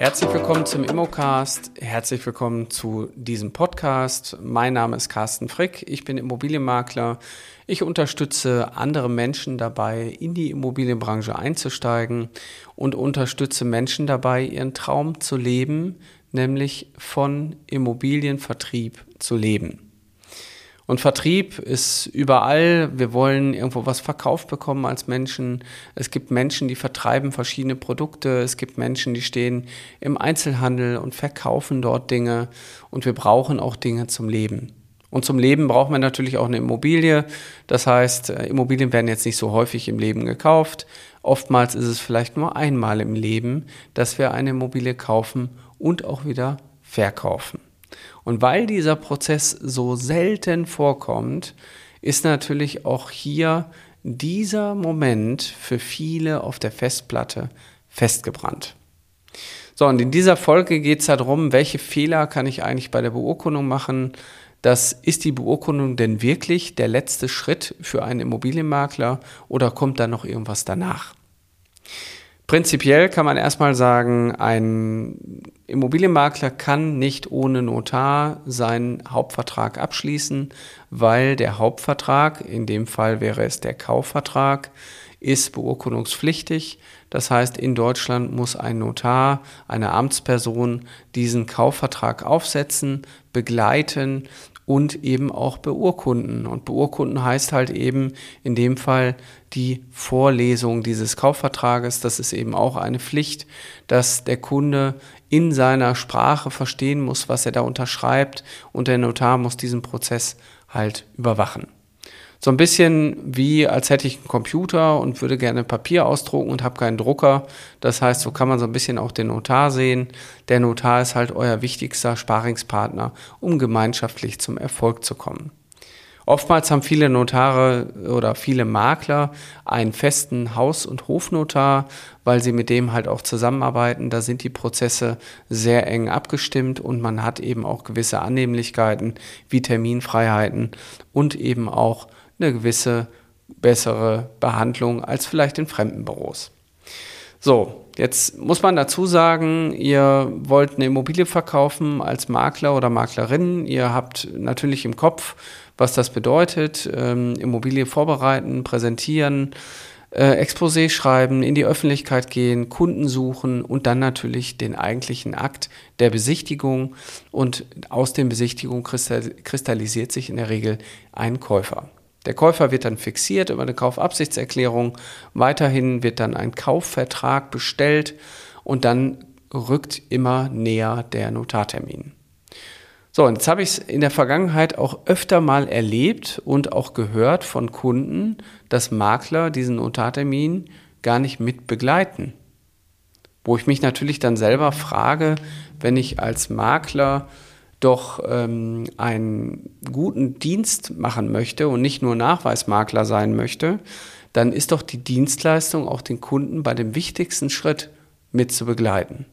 Herzlich willkommen zum Immocast. Herzlich willkommen zu diesem Podcast. Mein Name ist Carsten Frick. Ich bin Immobilienmakler. Ich unterstütze andere Menschen dabei, in die Immobilienbranche einzusteigen und unterstütze Menschen dabei, ihren Traum zu leben, nämlich von Immobilienvertrieb zu leben. Und Vertrieb ist überall. Wir wollen irgendwo was verkauft bekommen als Menschen. Es gibt Menschen, die vertreiben verschiedene Produkte. Es gibt Menschen, die stehen im Einzelhandel und verkaufen dort Dinge. Und wir brauchen auch Dinge zum Leben. Und zum Leben braucht man natürlich auch eine Immobilie. Das heißt, äh, Immobilien werden jetzt nicht so häufig im Leben gekauft. Oftmals ist es vielleicht nur einmal im Leben, dass wir eine Immobilie kaufen und auch wieder verkaufen. Und weil dieser Prozess so selten vorkommt, ist natürlich auch hier dieser Moment für viele auf der Festplatte festgebrannt. So, und in dieser Folge geht es darum, welche Fehler kann ich eigentlich bei der Beurkundung machen? Das ist die Beurkundung denn wirklich der letzte Schritt für einen Immobilienmakler oder kommt da noch irgendwas danach? Prinzipiell kann man erstmal sagen, ein Immobilienmakler kann nicht ohne Notar seinen Hauptvertrag abschließen, weil der Hauptvertrag, in dem Fall wäre es der Kaufvertrag, ist beurkundungspflichtig. Das heißt, in Deutschland muss ein Notar, eine Amtsperson diesen Kaufvertrag aufsetzen, begleiten und eben auch beurkunden. Und beurkunden heißt halt eben in dem Fall die Vorlesung dieses Kaufvertrages. Das ist eben auch eine Pflicht, dass der Kunde in seiner Sprache verstehen muss, was er da unterschreibt und der Notar muss diesen Prozess halt überwachen. So ein bisschen wie, als hätte ich einen Computer und würde gerne Papier ausdrucken und habe keinen Drucker. Das heißt, so kann man so ein bisschen auch den Notar sehen. Der Notar ist halt euer wichtigster Sparingspartner, um gemeinschaftlich zum Erfolg zu kommen. Oftmals haben viele Notare oder viele Makler einen festen Haus- und Hofnotar, weil sie mit dem halt auch zusammenarbeiten. Da sind die Prozesse sehr eng abgestimmt und man hat eben auch gewisse Annehmlichkeiten wie Terminfreiheiten und eben auch eine gewisse bessere Behandlung als vielleicht in fremden Büros. So, jetzt muss man dazu sagen, ihr wollt eine Immobilie verkaufen als Makler oder Maklerin. Ihr habt natürlich im Kopf, was das bedeutet. Ähm, Immobilie vorbereiten, präsentieren, äh, Exposé schreiben, in die Öffentlichkeit gehen, Kunden suchen und dann natürlich den eigentlichen Akt der Besichtigung. Und aus den Besichtigungen kristallisiert sich in der Regel ein Käufer. Der Käufer wird dann fixiert über eine Kaufabsichtserklärung. Weiterhin wird dann ein Kaufvertrag bestellt und dann rückt immer näher der Notartermin. So, und jetzt habe ich es in der Vergangenheit auch öfter mal erlebt und auch gehört von Kunden, dass Makler diesen Notartermin gar nicht mit begleiten. Wo ich mich natürlich dann selber frage, wenn ich als Makler doch ähm, einen guten Dienst machen möchte und nicht nur Nachweismakler sein möchte, dann ist doch die Dienstleistung auch den Kunden bei dem wichtigsten Schritt mit zu begleiten.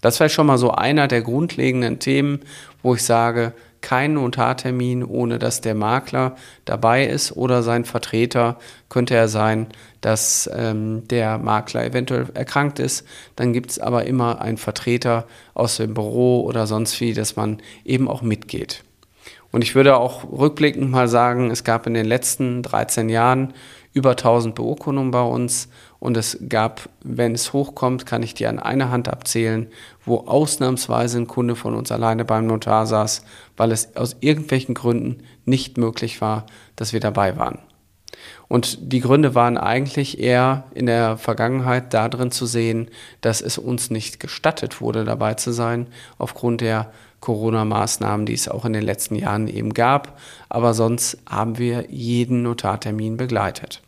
Das wäre schon mal so einer der grundlegenden Themen, wo ich sage, kein Notartermin, ohne dass der Makler dabei ist oder sein Vertreter. Könnte er sein, dass ähm, der Makler eventuell erkrankt ist. Dann gibt es aber immer einen Vertreter aus dem Büro oder sonst wie, dass man eben auch mitgeht. Und ich würde auch rückblickend mal sagen, es gab in den letzten 13 Jahren über 1000 Beurkundungen bei uns und es gab, wenn es hochkommt, kann ich dir an einer Hand abzählen, wo ausnahmsweise ein Kunde von uns alleine beim Notar saß, weil es aus irgendwelchen Gründen nicht möglich war, dass wir dabei waren. Und die Gründe waren eigentlich eher in der Vergangenheit darin zu sehen, dass es uns nicht gestattet wurde, dabei zu sein, aufgrund der Corona-Maßnahmen, die es auch in den letzten Jahren eben gab. Aber sonst haben wir jeden Notartermin begleitet.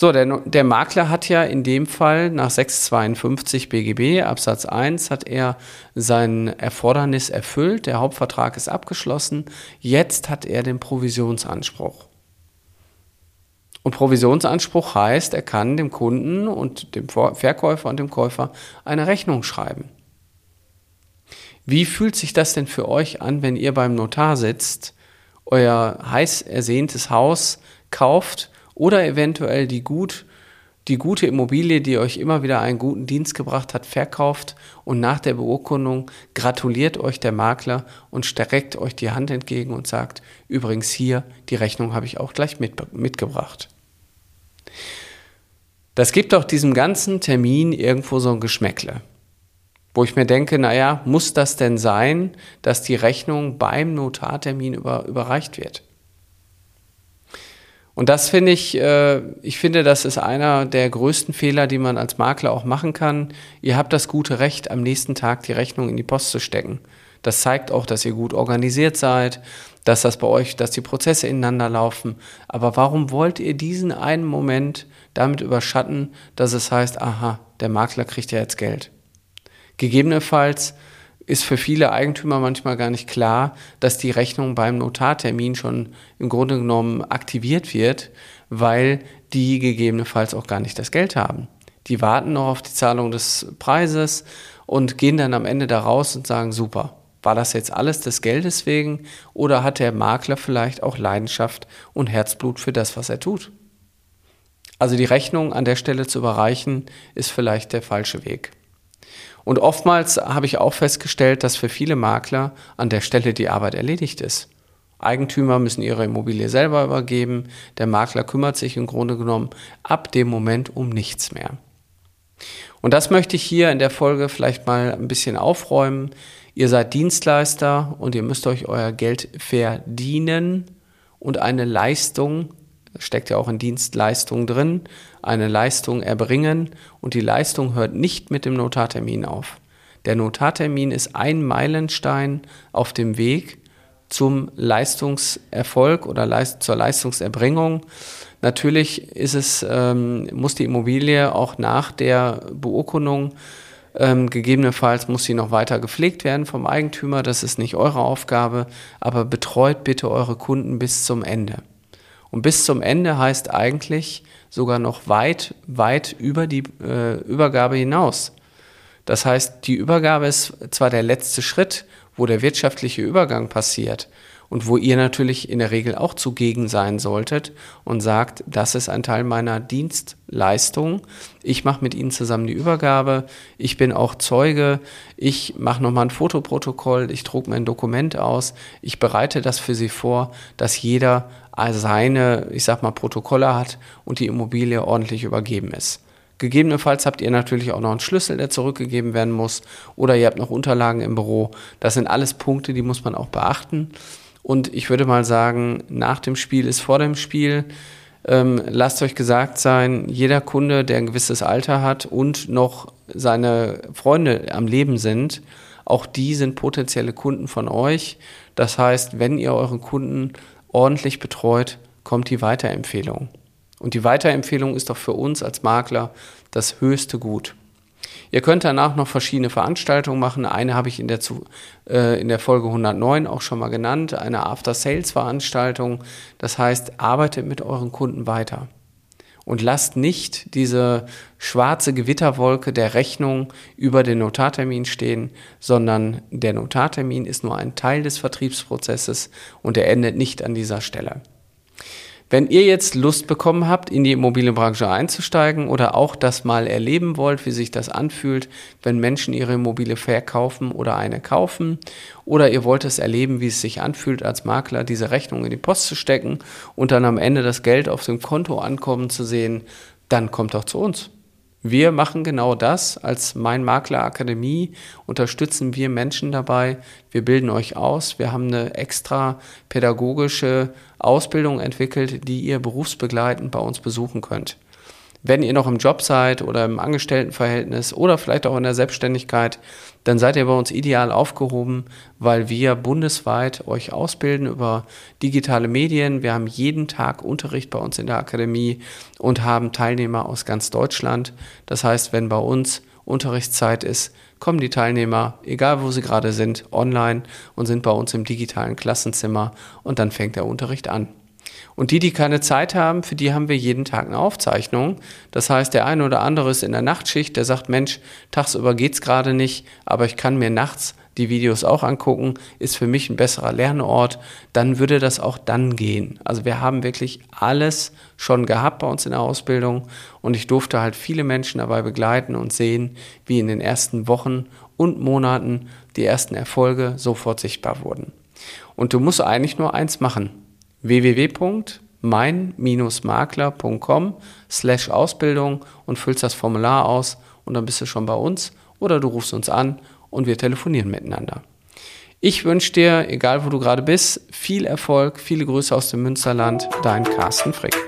So, der, der Makler hat ja in dem Fall nach 652 BGB Absatz 1 hat er sein Erfordernis erfüllt, der Hauptvertrag ist abgeschlossen, jetzt hat er den Provisionsanspruch. Und Provisionsanspruch heißt, er kann dem Kunden und dem Verkäufer und dem Käufer eine Rechnung schreiben. Wie fühlt sich das denn für euch an, wenn ihr beim Notar sitzt, euer heiß ersehntes Haus kauft oder eventuell die gut die gute Immobilie, die euch immer wieder einen guten Dienst gebracht hat, verkauft und nach der Beurkundung gratuliert euch der Makler und streckt euch die Hand entgegen und sagt, übrigens hier, die Rechnung habe ich auch gleich mit, mitgebracht. Das gibt auch diesem ganzen Termin irgendwo so ein Geschmäckle wo ich mir denke, naja, muss das denn sein, dass die Rechnung beim Notartermin über, überreicht wird? Und das finde ich, äh, ich finde, das ist einer der größten Fehler, die man als Makler auch machen kann. Ihr habt das gute Recht, am nächsten Tag die Rechnung in die Post zu stecken. Das zeigt auch, dass ihr gut organisiert seid, dass das bei euch, dass die Prozesse ineinander laufen. Aber warum wollt ihr diesen einen Moment damit überschatten, dass es heißt, aha, der Makler kriegt ja jetzt Geld? Gegebenenfalls ist für viele Eigentümer manchmal gar nicht klar, dass die Rechnung beim Notartermin schon im Grunde genommen aktiviert wird, weil die gegebenenfalls auch gar nicht das Geld haben. Die warten noch auf die Zahlung des Preises und gehen dann am Ende da raus und sagen, super, war das jetzt alles des Geldes wegen oder hat der Makler vielleicht auch Leidenschaft und Herzblut für das, was er tut? Also die Rechnung an der Stelle zu überreichen, ist vielleicht der falsche Weg. Und oftmals habe ich auch festgestellt, dass für viele Makler an der Stelle die Arbeit erledigt ist. Eigentümer müssen ihre Immobilie selber übergeben, der Makler kümmert sich im Grunde genommen ab dem Moment um nichts mehr. Und das möchte ich hier in der Folge vielleicht mal ein bisschen aufräumen. Ihr seid Dienstleister und ihr müsst euch euer Geld verdienen und eine Leistung steckt ja auch in Dienstleistung drin, eine Leistung erbringen und die Leistung hört nicht mit dem Notartermin auf. Der Notartermin ist ein Meilenstein auf dem Weg zum Leistungserfolg oder Leist zur Leistungserbringung. Natürlich ist es, ähm, muss die Immobilie auch nach der Beurkundung ähm, gegebenenfalls muss sie noch weiter gepflegt werden vom Eigentümer. Das ist nicht eure Aufgabe, aber betreut bitte eure Kunden bis zum Ende. Und bis zum Ende heißt eigentlich sogar noch weit, weit über die äh, Übergabe hinaus. Das heißt, die Übergabe ist zwar der letzte Schritt, wo der wirtschaftliche Übergang passiert, und wo ihr natürlich in der Regel auch zugegen sein solltet und sagt, das ist ein Teil meiner Dienstleistung. Ich mache mit Ihnen zusammen die Übergabe. Ich bin auch Zeuge. Ich mache nochmal ein Fotoprotokoll. Ich drucke mein Dokument aus. Ich bereite das für Sie vor, dass jeder seine, ich sag mal, Protokolle hat und die Immobilie ordentlich übergeben ist. Gegebenenfalls habt ihr natürlich auch noch einen Schlüssel, der zurückgegeben werden muss, oder ihr habt noch Unterlagen im Büro. Das sind alles Punkte, die muss man auch beachten. Und ich würde mal sagen, nach dem Spiel ist vor dem Spiel. Ähm, lasst euch gesagt sein, jeder Kunde, der ein gewisses Alter hat und noch seine Freunde am Leben sind, auch die sind potenzielle Kunden von euch. Das heißt, wenn ihr euren Kunden ordentlich betreut, kommt die Weiterempfehlung. Und die Weiterempfehlung ist doch für uns als Makler das höchste Gut. Ihr könnt danach noch verschiedene Veranstaltungen machen. Eine habe ich in der, äh, in der Folge 109 auch schon mal genannt, eine After-Sales-Veranstaltung. Das heißt, arbeitet mit euren Kunden weiter. Und lasst nicht diese schwarze Gewitterwolke der Rechnung über den Notartermin stehen, sondern der Notartermin ist nur ein Teil des Vertriebsprozesses und er endet nicht an dieser Stelle. Wenn ihr jetzt Lust bekommen habt, in die Immobilienbranche einzusteigen oder auch das mal erleben wollt, wie sich das anfühlt, wenn Menschen ihre Immobilie verkaufen oder eine kaufen, oder ihr wollt es erleben, wie es sich anfühlt, als Makler diese Rechnung in die Post zu stecken und dann am Ende das Geld auf dem Konto ankommen zu sehen, dann kommt doch zu uns. Wir machen genau das. Als Mein Makler Akademie unterstützen wir Menschen dabei. Wir bilden euch aus. Wir haben eine extra pädagogische Ausbildung entwickelt, die ihr berufsbegleitend bei uns besuchen könnt. Wenn ihr noch im Job seid oder im Angestelltenverhältnis oder vielleicht auch in der Selbstständigkeit, dann seid ihr bei uns ideal aufgehoben, weil wir bundesweit euch ausbilden über digitale Medien. Wir haben jeden Tag Unterricht bei uns in der Akademie und haben Teilnehmer aus ganz Deutschland. Das heißt, wenn bei uns Unterrichtszeit ist, kommen die Teilnehmer, egal wo sie gerade sind, online und sind bei uns im digitalen Klassenzimmer und dann fängt der Unterricht an. Und die, die keine Zeit haben, für die haben wir jeden Tag eine Aufzeichnung. Das heißt, der eine oder andere ist in der Nachtschicht, der sagt, Mensch, tagsüber geht's gerade nicht, aber ich kann mir nachts die Videos auch angucken, ist für mich ein besserer Lernort, dann würde das auch dann gehen. Also wir haben wirklich alles schon gehabt bei uns in der Ausbildung und ich durfte halt viele Menschen dabei begleiten und sehen, wie in den ersten Wochen und Monaten die ersten Erfolge sofort sichtbar wurden. Und du musst eigentlich nur eins machen. www.mein-makler.com slash Ausbildung und füllst das Formular aus und dann bist du schon bei uns oder du rufst uns an und wir telefonieren miteinander. Ich wünsche dir, egal wo du gerade bist, viel Erfolg, viele Grüße aus dem Münsterland, dein Carsten Frick.